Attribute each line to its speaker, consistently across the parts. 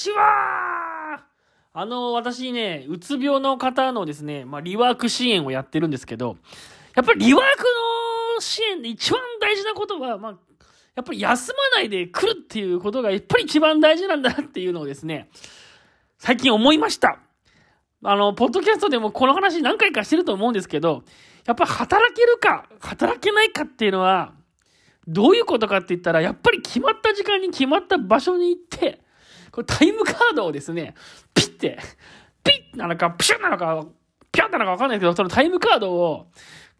Speaker 1: ちはあの、私ね、うつ病の方のですね、まあ、リワーク支援をやってるんですけど、やっぱりリワークの支援で一番大事なことは、まあ、やっぱり休まないで来るっていうことがやっぱり一番大事なんだなっていうのをですね、最近思いました。あの、ポッドキャストでもこの話何回かしてると思うんですけど、やっぱ働けるか、働けないかっていうのは、どういうことかって言ったら、やっぱり決まった時間に決まった場所に行って、これタイムカードをですね、ピッて、ピッなのか、プシュッなのか、ピャンなのかわかんないけど、そのタイムカードを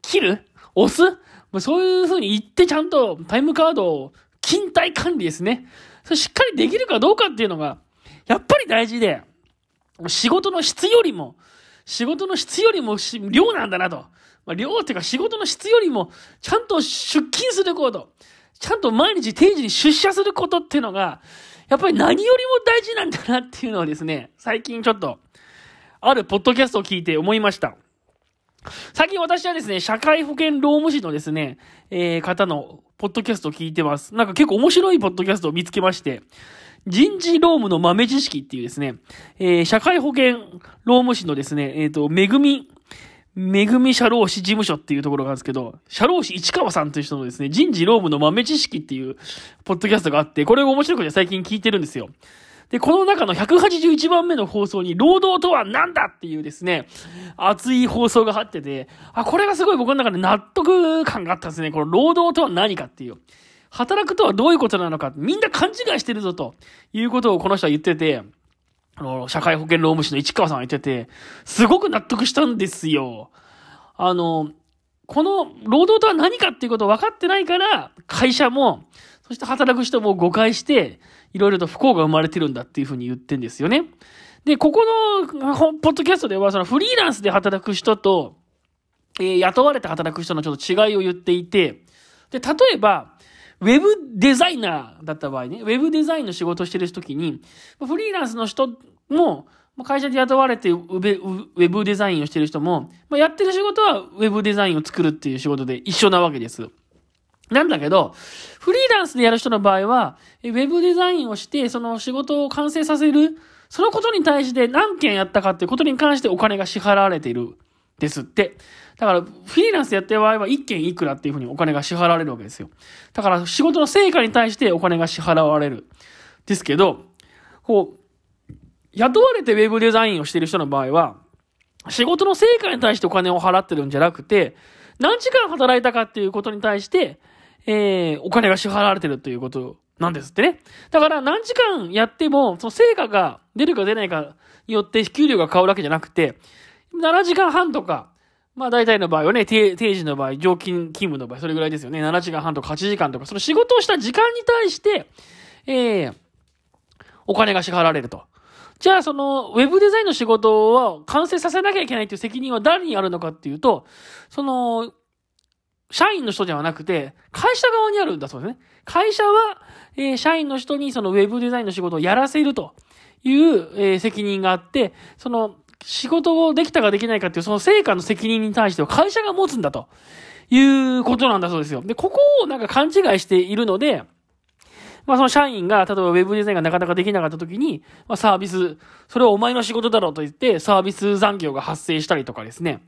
Speaker 1: 切る押すそういう風に言ってちゃんとタイムカードを勤怠管理ですね。それしっかりできるかどうかっていうのが、やっぱり大事で、仕事の質よりも、仕事の質よりも量なんだなと。まあ、量っていうか仕事の質よりも、ちゃんと出勤すること、ちゃんと毎日定時に出社することっていうのが、やっぱり何よりも大事なんだなっていうのをですね、最近ちょっと、あるポッドキャストを聞いて思いました。最近私はですね、社会保険労務士のですね、えー、方のポッドキャストを聞いてます。なんか結構面白いポッドキャストを見つけまして、人事労務の豆知識っていうですね、えー、社会保険労務士のですね、えっ、ー、と、めぐみ、めぐみ社労士事務所っていうところがあるんですけど、社労士市川さんという人のですね、人事労務の豆知識っていうポッドキャストがあって、これが面白くて最近聞いてるんですよ。で、この中の181番目の放送に、労働とは何だっていうですね、熱い放送があってて、あ、これがすごい僕の中で納得感があったんですね。この労働とは何かっていう。働くとはどういうことなのか、みんな勘違いしてるぞということをこの人は言ってて、あの、社会保険労務士の市川さんが言ってて、すごく納得したんですよ。あの、この労働とは何かっていうことを分かってないから、会社も、そして働く人も誤解して、いろいろと不幸が生まれてるんだっていうふうに言ってんですよね。で、ここの、ポッドキャストでは、そのフリーランスで働く人と、えー、雇われて働く人のちょっと違いを言っていて、で、例えば、ウェブデザイナーだった場合ね、ウェブデザインの仕事をしてる時に、フリーランスの人も、会社で雇われてウェブデザインをしてる人も、やってる仕事はウェブデザインを作るっていう仕事で一緒なわけです。なんだけど、フリーランスでやる人の場合は、ウェブデザインをして、その仕事を完成させる、そのことに対して何件やったかっていうことに関してお金が支払われているですって。だから、フリーランスでやってる場合は1件いくらっていうふうにお金が支払われるわけですよ。だから、仕事の成果に対してお金が支払われる。ですけど、こう、雇われてウェブデザインをしている人の場合は、仕事の成果に対してお金を払ってるんじゃなくて、何時間働いたかっていうことに対して、えー、お金が支払われてるということなんですってね。だから何時間やっても、その成果が出るか出ないかによって給料が変わるわけじゃなくて、7時間半とか、まあ大体の場合はね、定時の場合、常勤勤務の場合、それぐらいですよね。7時間半とか8時間とか、その仕事をした時間に対して、えー、お金が支払われると。じゃあその、ウェブデザインの仕事は完成させなきゃいけないっていう責任は誰にあるのかっていうと、その、社員の人ではなくて、会社側にあるんだそうですね。会社は、えー、社員の人にそのウェブデザインの仕事をやらせるという、えー、責任があって、その、仕事をできたかできないかっていうその成果の責任に対しては会社が持つんだということなんだそうですよ。で、ここをなんか勘違いしているので、まあその社員が、例えばウェブデザインがなかなかできなかった時に、まあサービス、それはお前の仕事だろうと言って、サービス残業が発生したりとかですね。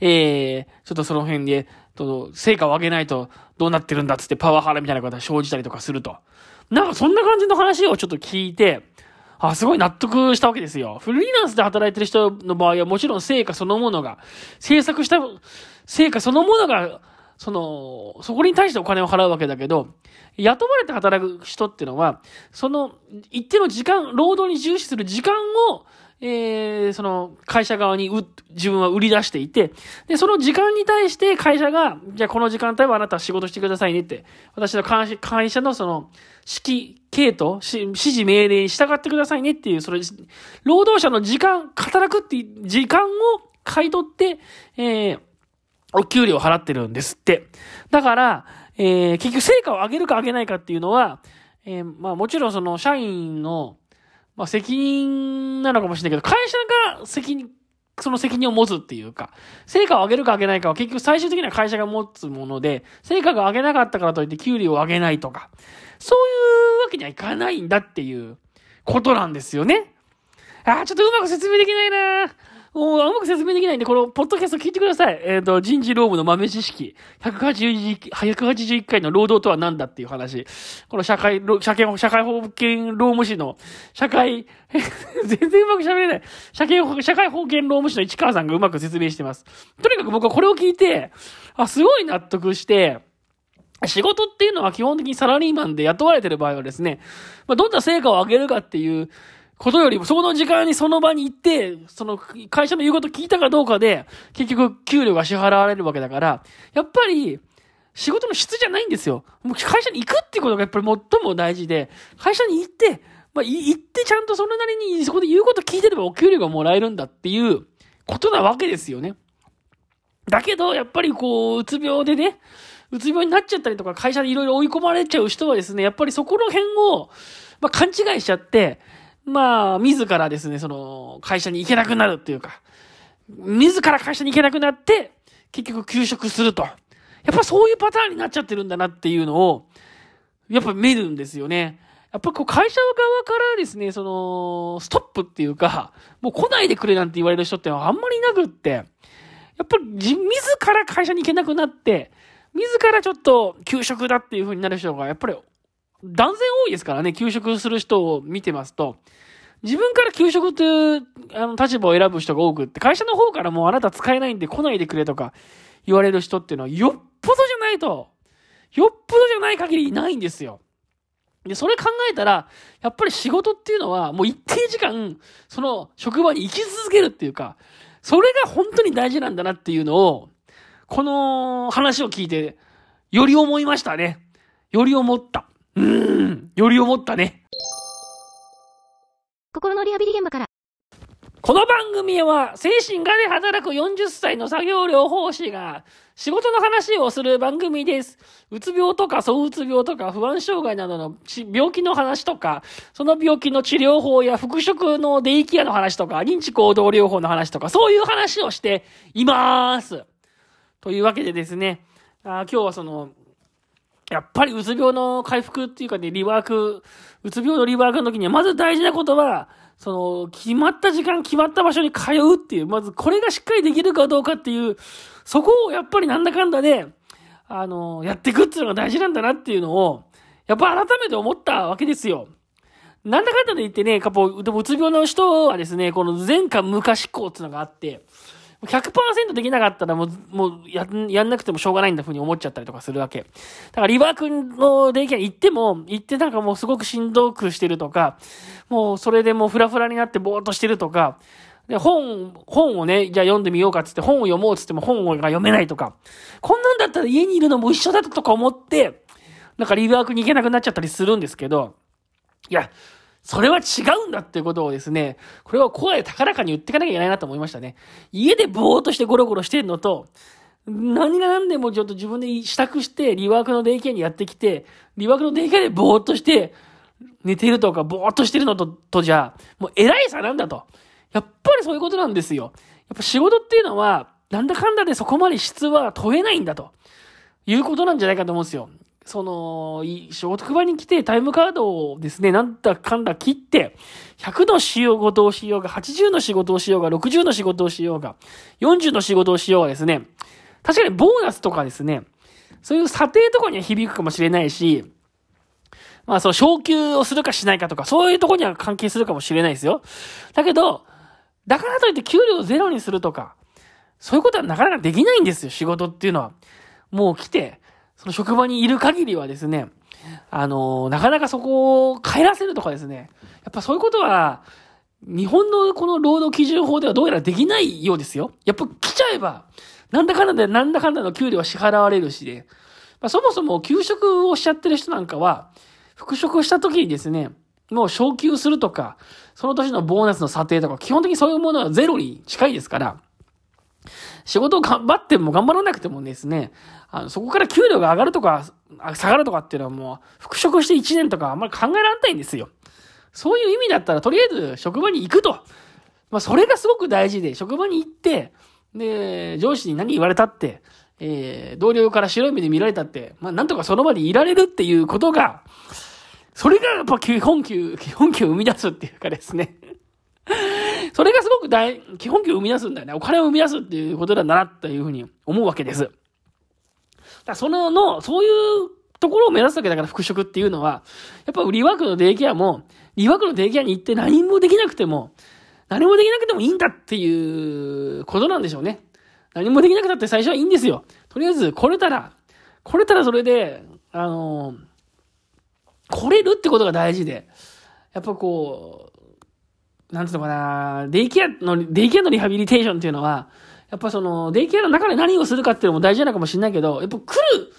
Speaker 1: えー、ちょっとその辺で、と、成果を上げないとどうなってるんだっつってパワハラみたいなことが生じたりとかすると。なんかそんな感じの話をちょっと聞いて、あ、すごい納得したわけですよ。フリーランスで働いてる人の場合はもちろん成果そのものが、制作した成果そのものが、その、そこに対してお金を払うわけだけど、雇われて働く人っていうのは、その、一定の時間、労働に重視する時間を、えー、その会社側にう自分は売り出していて、で、その時間に対して会社が、じゃあこの時間帯はあなたは仕事してくださいねって、私の会社のその、指揮系統、指示命令に従ってくださいねっていう、それ、労働者の時間、働くって時間を買い取って、えー、お給料を払ってるんですって。だから、えー、結局成果を上げるか上げないかっていうのは、えー、まあもちろんその社員の、まあ責任なのかもしれないけど、会社が責任、その責任を持つっていうか、成果を上げるか上げないかは結局最終的には会社が持つもので、成果が上げなかったからといって給料を上げないとか、そういうわけにはいかないんだっていうことなんですよね。ああ、ちょっとうまく説明できないなもう、うまく説明できないんで、この、ポッドキャスト聞いてください。えっ、ー、と、人事労務の豆知識。181, 回の労働とは何だっていう話。この社会、社会、社会保険労務士の、社会、全然うまく喋れない。社会、社会保険労務士の市川さんがうまく説明してます。とにかく僕はこれを聞いて、あ、すごい納得して、仕事っていうのは基本的にサラリーマンで雇われてる場合はですね、まあ、どんな成果を上げるかっていう、ことよりも、その時間にその場に行って、その会社の言うこと聞いたかどうかで、結局給料が支払われるわけだから、やっぱり、仕事の質じゃないんですよ。もう会社に行くっていうことがやっぱり最も大事で、会社に行って、まあ、行ってちゃんとそれなりにそこで言うこと聞いてればお給料がもらえるんだっていうことなわけですよね。だけど、やっぱりこう、うつ病でね、うつ病になっちゃったりとか、会社にいろいろ追い込まれちゃう人はですね、やっぱりそこの辺を、まあ、勘違いしちゃって、まあ、自らですね、その、会社に行けなくなるっていうか、自ら会社に行けなくなって、結局休職すると。やっぱそういうパターンになっちゃってるんだなっていうのを、やっぱ見るんですよね。やっぱこう会社側からですね、その、ストップっていうか、もう来ないでくれなんて言われる人ってあんまりいなくって、やっぱり自ら会社に行けなくなって、自らちょっと休職だっていう風になる人がやっぱり断然多いですからね、休職する人を見てますと、自分から休職というあの立場を選ぶ人が多くって、会社の方からもうあなた使えないんで来ないでくれとか言われる人っていうのはよっぽどじゃないと、よっぽどじゃない限りいないんですよ。で、それ考えたら、やっぱり仕事っていうのはもう一定時間、その職場に生き続けるっていうか、それが本当に大事なんだなっていうのを、この話を聞いて、より思いましたね。より思った。うーん、より思ったね。
Speaker 2: 心のリハビリ現場から。
Speaker 1: この番組は、精神科で働く40歳の作業療法士が、仕事の話をする番組です。うつ病とか、そううつ病とか、不安障害などの病気の話とか、その病気の治療法や復職のデイケアの話とか、認知行動療法の話とか、そういう話をしています。というわけでですね、あ今日はその、やっぱりうつ病の回復っていうかね、リワーク、うつ病のリワークの時には、まず大事なことは、その、決まった時間、決まった場所に通うっていう、まずこれがしっかりできるかどうかっていう、そこをやっぱりなんだかんだで、あの、やっていくっていうのが大事なんだなっていうのを、やっぱ改めて思ったわけですよ。なんだかんだで言ってね、かぽ、でもうつ病の人はですね、この前科昔校っていうのがあって、100%できなかったらもう、もうや、やんなくてもしょうがないんだふうに思っちゃったりとかするわけ。だからリバー君のデイケア行っても、行ってなんかもうすごくしんどくしてるとか、もうそれでもうフラフラになってぼーっとしてるとか、で、本、本をね、じゃあ読んでみようかっつって本を読もうっつっても本が読めないとか、こんなんだったら家にいるのも一緒だとか思って、なんかリバークに行けなくなっちゃったりするんですけど、いや、それは違うんだっていうことをですね、これは声高らかに言っていかなきゃいけないなと思いましたね。家でぼーっとしてゴロゴロしてるのと、何が何でもちょっと自分で支度して、リワークのデイケアにやってきて、リワークのデイケアでぼーっとして、寝てるとかぼーっとしてるのと、とじゃ、もう偉い差なんだと。やっぱりそういうことなんですよ。やっぱ仕事っていうのは、なんだかんだでそこまで質は問えないんだと。いうことなんじゃないかと思うんですよ。その、職場に来てタイムカードをですね、なんだかんだ切って、100の仕事をしようが、80の仕事をしようが、60の仕事をしようが、40の仕事をしようがですね、確かにボーナスとかですね、そういう査定とかには響くかもしれないし、まあその昇給をするかしないかとか、そういうとこには関係するかもしれないですよ。だけど、だからといって給料をゼロにするとか、そういうことはなかなかできないんですよ、仕事っていうのは。もう来て、その職場にいる限りはですね、あの、なかなかそこを帰らせるとかですね、やっぱそういうことは、日本のこの労働基準法ではどうやらできないようですよ。やっぱ来ちゃえば、なんだかんだで、なんだかんだの給料は支払われるしで、まあ、そもそも休職をしちゃってる人なんかは、復職した時にですね、もう昇給するとか、その年のボーナスの査定とか、基本的にそういうものはゼロに近いですから、仕事を頑張っても頑張らなくてもですね、あの、そこから給料が上がるとか、下がるとかっていうのはもう、復職して1年とかあんまり考えられないんですよ。そういう意味だったら、とりあえず職場に行くと。まあ、それがすごく大事で、職場に行って、で、上司に何言われたって、えー、同僚から白い目で見られたって、まあ、なんとかその場にいられるっていうことが、それがやっぱ基本給、基本給を生み出すっていうかですね。それがすごく大、基本給を生み出すんだよね。お金を生み出すっていうことだなっていうふうに思うわけです。だその、の、そういうところを目指すわけだから復職っていうのは、やっぱリワークのデイケアも、リワークのデイケアに行って何もできなくても、何もできなくてもいいんだっていうことなんでしょうね。何もできなくたって最初はいいんですよ。とりあえず、来れたら、来れたらそれで、あの、来れるってことが大事で、やっぱこう、なんつうのかな、デイケアの、デイケアのリハビリテーションっていうのは、やっぱその、デイケアの中で何をするかっていうのも大事なのかもしれないけど、やっぱ来る、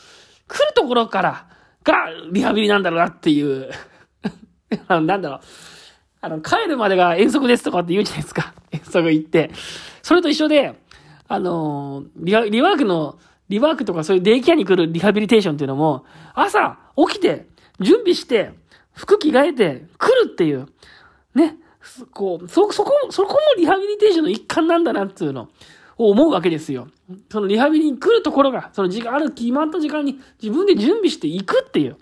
Speaker 1: 来るところからがリハビリなんだろうなっていう あのなんだろう。あの、帰るまでが遠足ですとかって言うじゃないですか。遠足行って。それと一緒で、あのリワリワークの、リワークとかそういうデイケアに来るリハビリテーションっていうのも、朝起きて、準備して、服着替えて、来るっていう、ね。こう、そ、そこ、そこもリハビリテーションの一環なんだなっていうのを思うわけですよ。そのリハビリに来るところが、その時間、ある決まった時間に自分で準備していくっていう。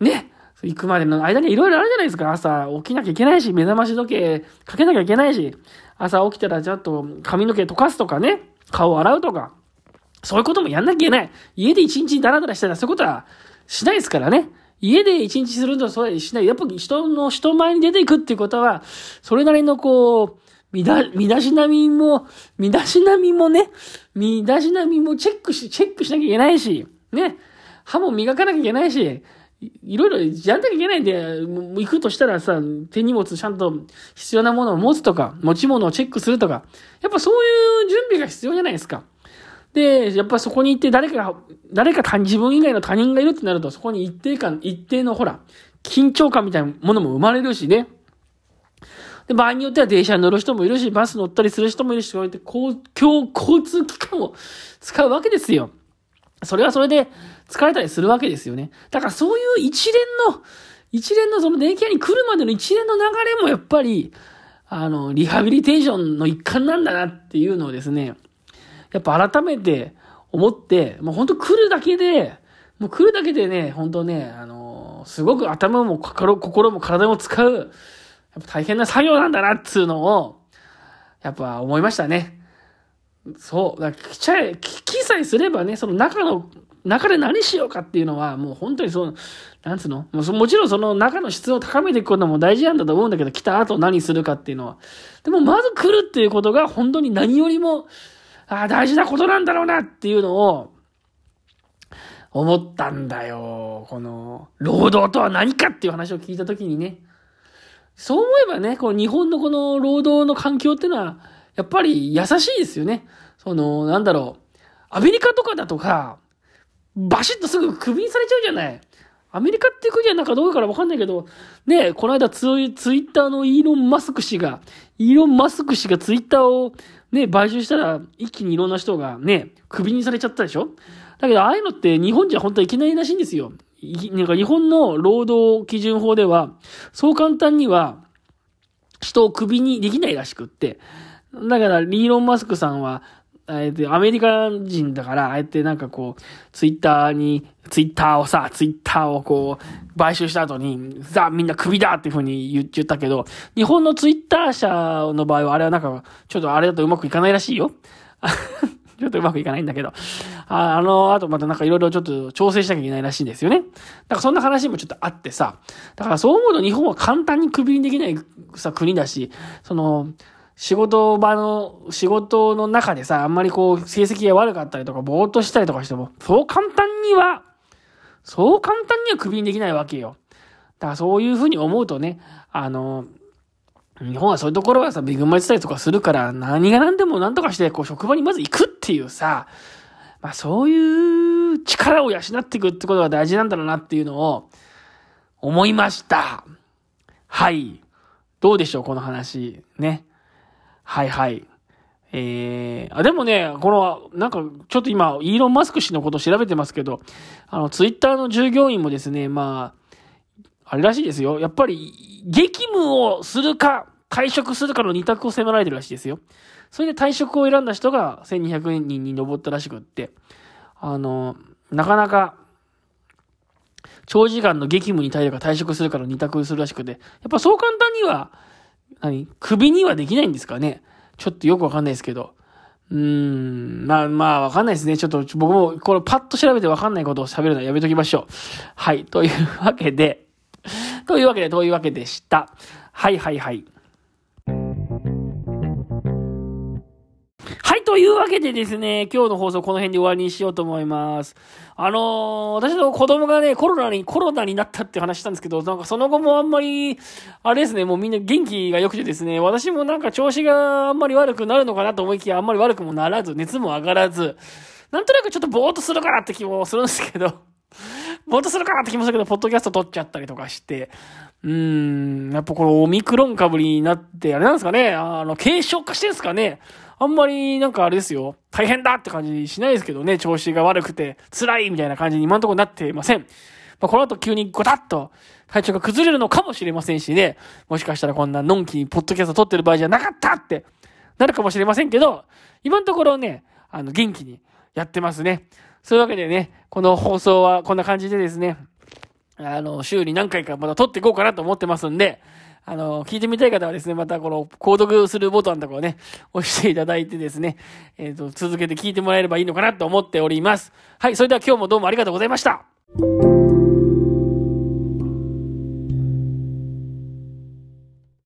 Speaker 1: ね。行くまでの間にいろいろあるじゃないですか。朝起きなきゃいけないし、目覚まし時計かけなきゃいけないし、朝起きたらちょっと髪の毛溶かすとかね、顔洗うとか、そういうこともやんなきゃいけない。家で一日ダラダラしたらそういうことはしないですからね。家で一日するとそうしない。やっぱ人の人前に出ていくっていうことは、それなりのこう、身だ、身だしなみも、身だしなみもね、身だしなみもチェックし、チェックしなきゃいけないし、ね、歯も磨かなきゃいけないし、いろいろやんなきゃいけないんで、行くとしたらさ、手荷物ちゃんと必要なものを持つとか、持ち物をチェックするとか、やっぱそういう準備が必要じゃないですか。で、やっぱそこに行って誰か、誰か自分以外の他人がいるってなると、そこに一定感、一定のほら、緊張感みたいなものも生まれるしね。で、場合によっては電車に乗る人もいるし、バス乗ったりする人もいるし、こうやって公共交通機関を使うわけですよ。それはそれで疲れたりするわけですよね。だからそういう一連の、一連のその電気屋に来るまでの一連の流れもやっぱり、あの、リハビリテーションの一環なんだなっていうのをですね、やっぱ改めて思って、もう本当来るだけで、もう来るだけでね、本当ね、あのすごく頭も心も体も使う、やっぱ大変な作業なんだなっつうのを、やっぱ思いましたね。そう。だから来ちゃえ、聞きさえすればね、その中の、中で何しようかっていうのは、もう本当にその、なんつうのももちろんその中の質を高めていくことも大事なんだと思うんだけど、来た後何するかっていうのは。でもまず来るっていうことが本当に何よりも、ああ、大事なことなんだろうなっていうのを、思ったんだよ。この、労働とは何かっていう話を聞いたときにね。そう思えばね、この日本のこの労働の環境っていうのは、やっぱり優しいですよね。その、なんだろう。アメリカとかだとか、バシッとすぐクビにされちゃうじゃない。アメリカっていう国はなんかどうからわかんないけど、ねこの間ツイツイッターのイーロン・マスク氏が、イーロン・マスク氏がツイッターをね、買収したら一気にいろんな人がね、クビにされちゃったでしょ？だけどああいうのって日本じゃ本当はいけないらしいんですよ。なんか日本の労働基準法では、そう簡単には人をクビにできないらしくって、だから、リーロン・マスクさんは、えっと、アメリカ人だから、あえてなんかこう、ツイッターに、ツイッターをさ、ツイッターをこう、買収した後に、さあみんなクビだっていうふうに言ったけど、日本のツイッター社の場合は、あれはなんか、ちょっとあれだとうまくいかないらしいよ。ちょっとうまくいかないんだけど。ああの、あとまたなんかいろいろちょっと調整しなきゃいけないらしいんですよね。だからそんな話もちょっとあってさ。だからそう思うと日本は簡単にクビにできないさ、国だし、その、仕事場の、仕事の中でさ、あんまりこう、成績が悪かったりとか、ぼーっとしたりとかしても、そう簡単には、そう簡単にはクビにできないわけよ。だからそういうふうに思うとね、あの、日本はそういうところはさ、恵まれてたりとかするから、何が何でも何とかして、こう、職場にまず行くっていうさ、まあそういう力を養っていくってことが大事なんだろうなっていうのを、思いました。はい。どうでしょう、この話。ね。はいはい。えー、あ、でもね、この、なんか、ちょっと今、イーロン・マスク氏のこと調べてますけど、あの、ツイッターの従業員もですね、まあ、あれらしいですよ。やっぱり、激務をするか、退職するかの二択を迫られてるらしいですよ。それで退職を選んだ人が1200人に上ったらしくって、あの、なかなか、長時間の激務に耐えるか退職するかの二択するらしくて、やっぱそう簡単には、何？首にはできないんですかね？ちょっとよくわかんないですけど。うーん、まあ、まあ、わかんないですね。ちょっと僕も、これパッと調べてわかんないことを喋るのはやめときましょう。はい。というわけで、というわけで、というわけでした。はいはいはい。というわけでですね、今日の放送この辺で終わりにしようと思います。あのー、私の子供がね、コロナに、コロナになったって話したんですけど、なんかその後もあんまり、あれですね、もうみんな元気が良くてですね、私もなんか調子があんまり悪くなるのかなと思いきや、あんまり悪くもならず、熱も上がらず、なんとなくちょっとぼーっとするかなって気もするんですけど、ぼーっとするかなって気もするけど、ポッドキャスト撮っちゃったりとかして、うーん、やっぱこのオミクロン株になって、あれなんですかね、あの、軽症化してるんですかね。あんまりなんかあれですよ。大変だって感じしないですけどね。調子が悪くて辛いみたいな感じに今のところなっていません。まあ、この後急にゴタッと体調が崩れるのかもしれませんしね。もしかしたらこんなのんきにポッドキャスト撮ってる場合じゃなかったってなるかもしれませんけど、今のところね、あの、元気にやってますね。そういうわけでね、この放送はこんな感じでですね、あの、週に何回かまた撮っていこうかなと思ってますんで、あの、聞いてみたい方はですね、またこの、購読するボタンとかをね、押していただいてですね、えっ、ー、と、続けて聞いてもらえればいいのかなと思っております。はい、それでは今日もどうもありがとうございました。